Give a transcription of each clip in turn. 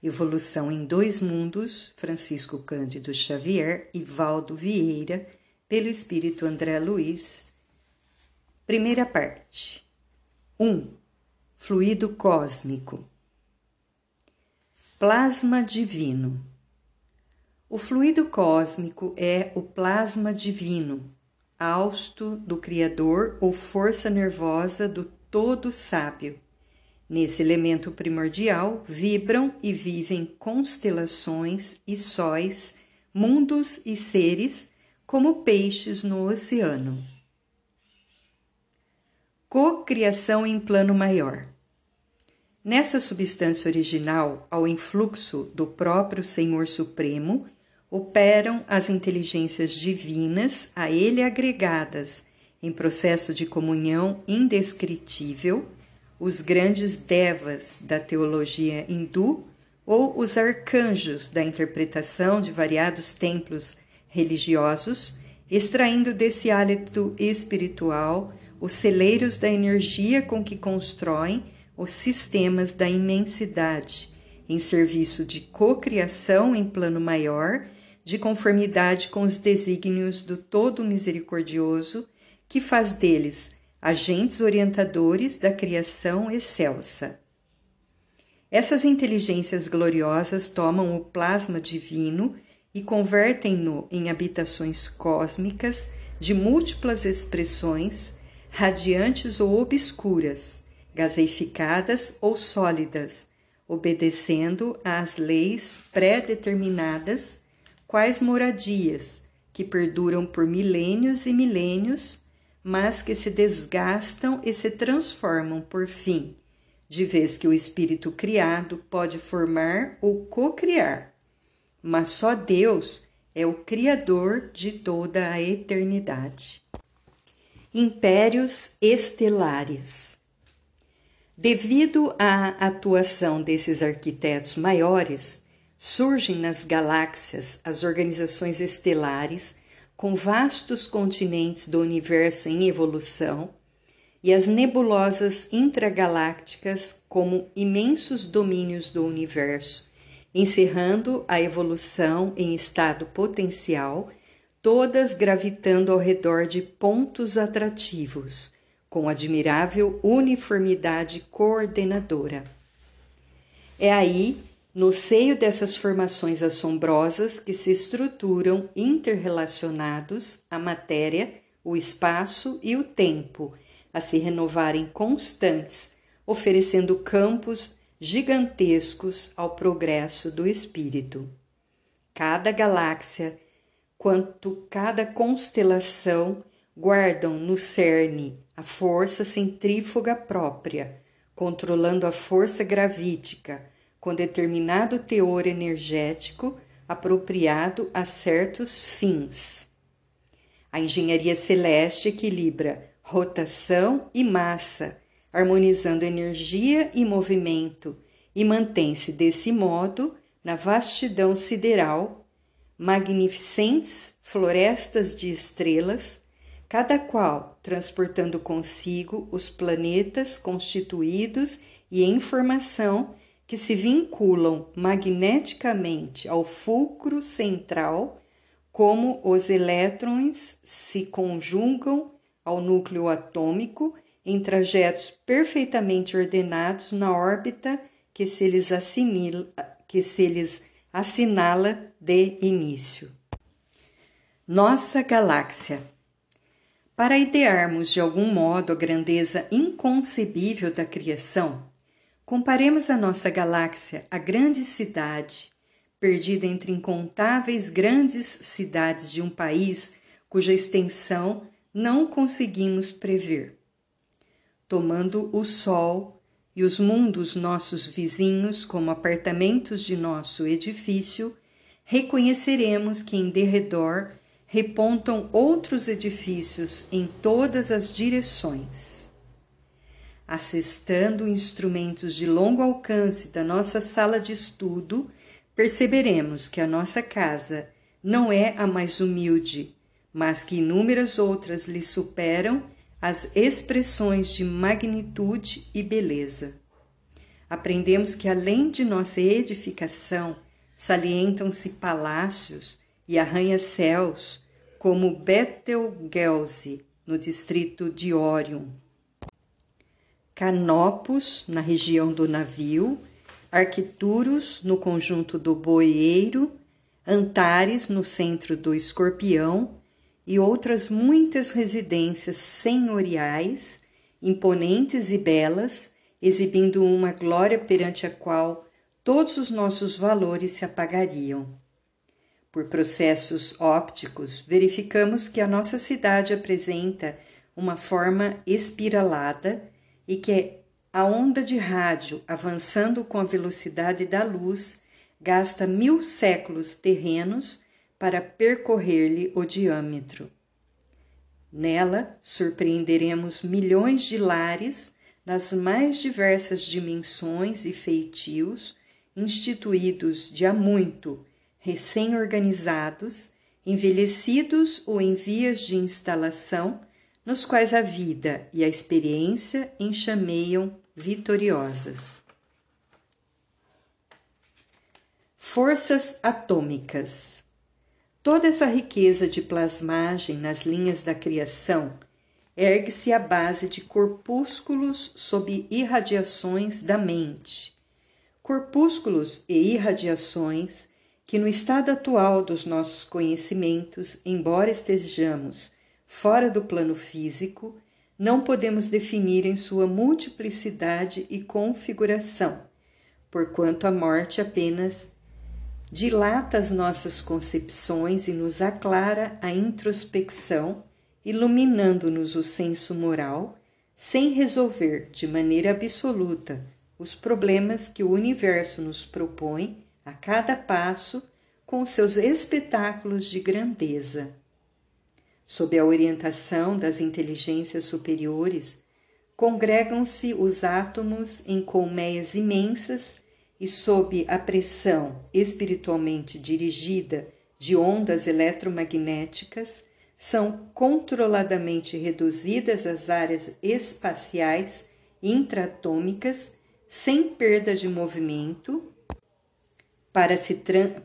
Evolução em Dois Mundos, Francisco Cândido Xavier e Valdo Vieira, pelo Espírito André Luiz. Primeira parte. 1. Um, fluido cósmico. Plasma divino. O fluido cósmico é o plasma divino, hausto do Criador ou força nervosa do Todo Sábio Nesse elemento primordial vibram e vivem constelações e sóis, mundos e seres, como peixes no oceano. Cocriação em plano maior. Nessa substância original, ao influxo do próprio Senhor Supremo, operam as inteligências divinas a ele agregadas, em processo de comunhão indescritível os grandes devas da teologia hindu ou os arcanjos da interpretação de variados templos religiosos, extraindo desse hálito espiritual os celeiros da energia com que constroem os sistemas da imensidade, em serviço de cocriação em plano maior, de conformidade com os desígnios do Todo Misericordioso, que faz deles agentes orientadores da criação excelsa. Essas inteligências gloriosas tomam o plasma divino e convertem-no em habitações cósmicas de múltiplas expressões, radiantes ou obscuras, gaseificadas ou sólidas, obedecendo às leis pré-determinadas, quais moradias, que perduram por milênios e milênios mas que se desgastam e se transformam por fim, de vez que o espírito criado pode formar ou co-criar, mas só Deus é o Criador de toda a eternidade. Impérios estelares. Devido à atuação desses arquitetos maiores, surgem nas galáxias as organizações estelares com vastos continentes do universo em evolução, e as nebulosas intragalácticas como imensos domínios do universo, encerrando a evolução em estado potencial, todas gravitando ao redor de pontos atrativos, com admirável uniformidade coordenadora. É aí no seio dessas formações assombrosas que se estruturam interrelacionados a matéria, o espaço e o tempo, a se renovarem constantes, oferecendo campos gigantescos ao progresso do espírito. Cada galáxia, quanto cada constelação, guardam no cerne a força centrífuga própria, controlando a força gravítica com determinado teor energético apropriado a certos fins. A engenharia celeste equilibra rotação e massa, harmonizando energia e movimento, e mantém-se desse modo na vastidão sideral, magnificentes florestas de estrelas, cada qual transportando consigo os planetas constituídos e em formação que se vinculam magneticamente ao fulcro central, como os elétrons se conjugam ao núcleo atômico em trajetos perfeitamente ordenados na órbita que se lhes assimila, que se lhes assinala de início. Nossa galáxia. Para idearmos de algum modo a grandeza inconcebível da criação, Comparemos a nossa galáxia à grande cidade, perdida entre incontáveis grandes cidades de um país cuja extensão não conseguimos prever. Tomando o Sol e os mundos nossos vizinhos como apartamentos de nosso edifício, reconheceremos que em derredor repontam outros edifícios em todas as direções assestando instrumentos de longo alcance da nossa sala de estudo, perceberemos que a nossa casa não é a mais humilde, mas que inúmeras outras lhe superam as expressões de magnitude e beleza. aprendemos que além de nossa edificação, salientam-se palácios e arranha-céus, como Betelgeuse, no distrito de Órion, Canopus, na região do navio, Arquituros, no conjunto do Boeiro, Antares, no centro do Escorpião, e outras muitas residências senhoriais, imponentes e belas, exibindo uma glória perante a qual todos os nossos valores se apagariam. Por processos ópticos, verificamos que a nossa cidade apresenta uma forma espiralada e que a onda de rádio, avançando com a velocidade da luz, gasta mil séculos terrenos para percorrer-lhe o diâmetro. Nela surpreenderemos milhões de lares nas mais diversas dimensões e feitios, instituídos de há muito, recém-organizados, envelhecidos ou em vias de instalação, nos quais a vida e a experiência enxameiam vitoriosas. Forças atômicas. Toda essa riqueza de plasmagem nas linhas da criação ergue-se à base de corpúsculos sob irradiações da mente. Corpúsculos e irradiações que, no estado atual dos nossos conhecimentos, embora estejamos fora do plano físico, não podemos definir em sua multiplicidade e configuração, porquanto a morte apenas dilata as nossas concepções e nos aclara a introspecção, iluminando-nos o senso moral, sem resolver de maneira absoluta os problemas que o universo nos propõe a cada passo com seus espetáculos de grandeza. Sob a orientação das inteligências superiores, congregam-se os átomos em colmeias imensas e sob a pressão espiritualmente dirigida de ondas eletromagnéticas, são controladamente reduzidas as áreas espaciais intratômicas sem perda de movimento para, se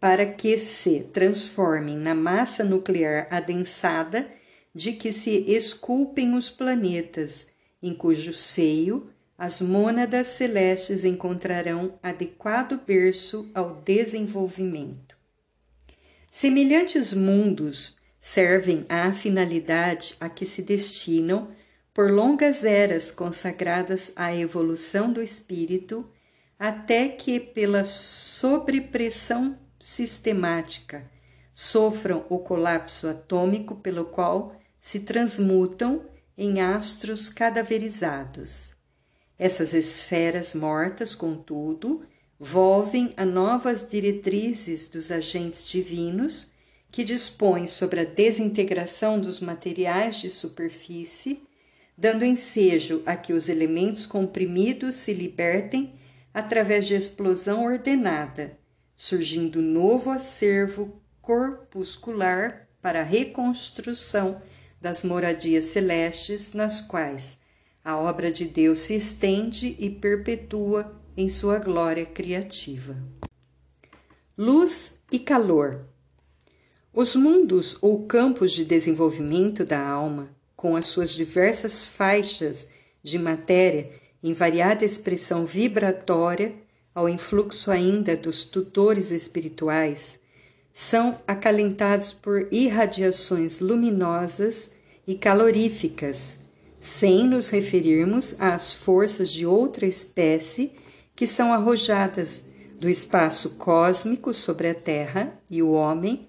para que se transformem na massa nuclear adensada de que se esculpem os planetas, em cujo seio as mônadas celestes encontrarão adequado berço ao desenvolvimento. Semelhantes mundos servem à finalidade a que se destinam por longas eras consagradas à evolução do espírito, até que, pela sobrepressão sistemática, sofram o colapso atômico pelo qual se transmutam em astros cadaverizados. Essas esferas mortas, contudo, volvem a novas diretrizes dos agentes divinos que dispõem sobre a desintegração dos materiais de superfície, dando ensejo a que os elementos comprimidos se libertem através de explosão ordenada, surgindo novo acervo corpuscular para a reconstrução das moradias celestes nas quais a obra de Deus se estende e perpetua em sua glória criativa. Luz e calor. Os mundos ou campos de desenvolvimento da alma, com as suas diversas faixas de matéria em variada expressão vibratória, ao influxo ainda dos tutores espirituais, são acalentados por irradiações luminosas e caloríficas sem nos referirmos às forças de outra espécie que são arrojadas do espaço cósmico sobre a Terra e o homem,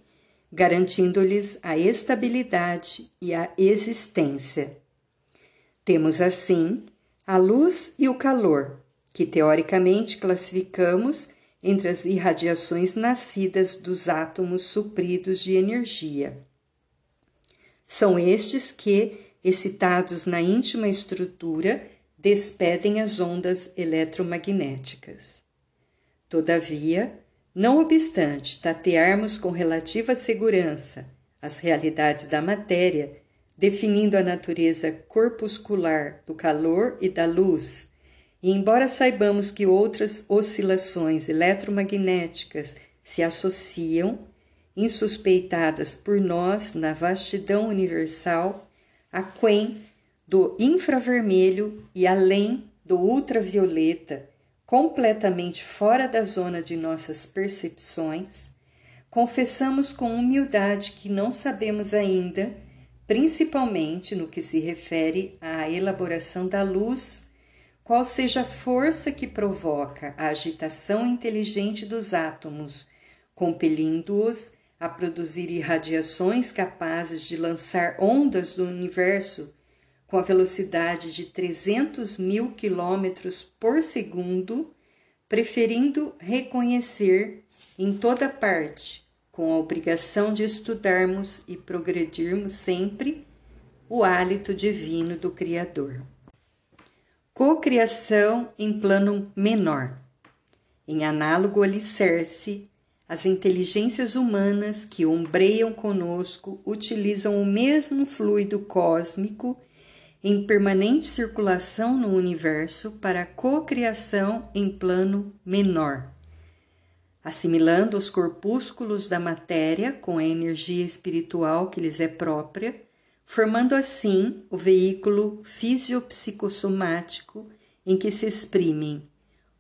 garantindo-lhes a estabilidade e a existência. Temos assim a luz e o calor, que teoricamente classificamos entre as irradiações nascidas dos átomos supridos de energia. São estes que excitados na íntima estrutura, despedem as ondas eletromagnéticas. Todavia, não obstante tatearmos com relativa segurança as realidades da matéria, definindo a natureza corpuscular do calor e da luz, E embora saibamos que outras oscilações eletromagnéticas se associam, insuspeitadas por nós na vastidão universal, aquém do infravermelho e além do ultravioleta, completamente fora da zona de nossas percepções, confessamos com humildade que não sabemos ainda, principalmente no que se refere à elaboração da luz, qual seja a força que provoca a agitação inteligente dos átomos, compelindo-os a produzir irradiações capazes de lançar ondas do universo com a velocidade de 300 mil quilômetros por segundo, preferindo reconhecer em toda parte, com a obrigação de estudarmos e progredirmos sempre, o hálito divino do Criador. Cocriação em plano menor. Em análogo alicerce, as inteligências humanas que ombreiam conosco utilizam o mesmo fluido cósmico em permanente circulação no universo para a cocriação em plano menor, assimilando os corpúsculos da matéria com a energia espiritual que lhes é própria, formando assim o veículo fisiopsicossomático em que se exprimem,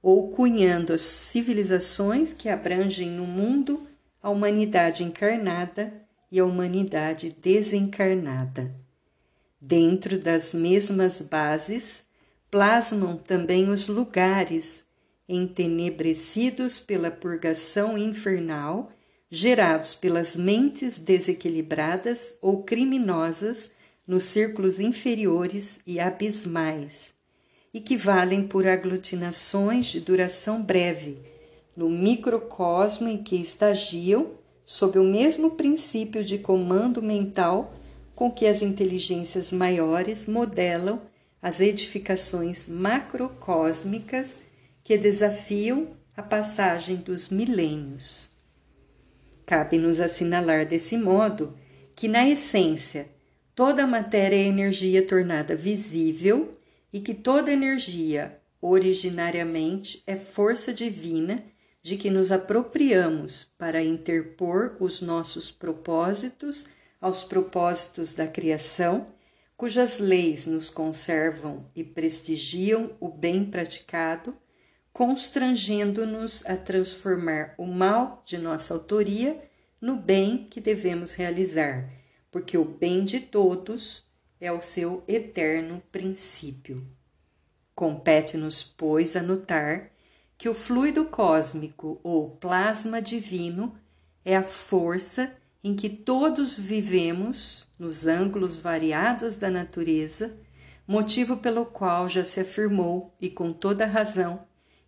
ou cunhando as civilizações que abrangem no mundo a humanidade encarnada e a humanidade desencarnada. Dentro das mesmas bases, plasmam também os lugares entenebrecidos pela purgação infernal, gerados pelas mentes desequilibradas ou criminosas nos círculos inferiores e abismais, e que valem por aglutinações de duração breve, no microcosmo em que estagiam, sob o mesmo princípio de comando mental com que as inteligências maiores modelam as edificações macrocósmicas que desafiam a passagem dos milênios. Cabe-nos assinalar desse modo que, na essência, toda a matéria é energia tornada visível e que toda energia, originariamente, é força divina de que nos apropriamos para interpor os nossos propósitos aos propósitos da criação, cujas leis nos conservam e prestigiam o bem praticado, constrangendo-nos a transformar o mal de nossa autoria no bem que devemos realizar, porque o bem de todos é o seu eterno princípio. Compete-nos, pois, anotar que o fluido cósmico ou plasma divino é a força em que todos vivemos nos ângulos variados da natureza, motivo pelo qual já se afirmou, e com toda razão,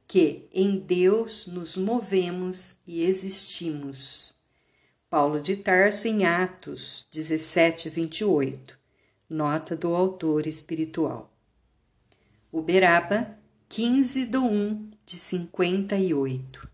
que em Deus nos movemos e existimos. Paulo de Tarso em Atos 17, 28. Nota do autor espiritual. Uberaba, 15 de 1 de 58.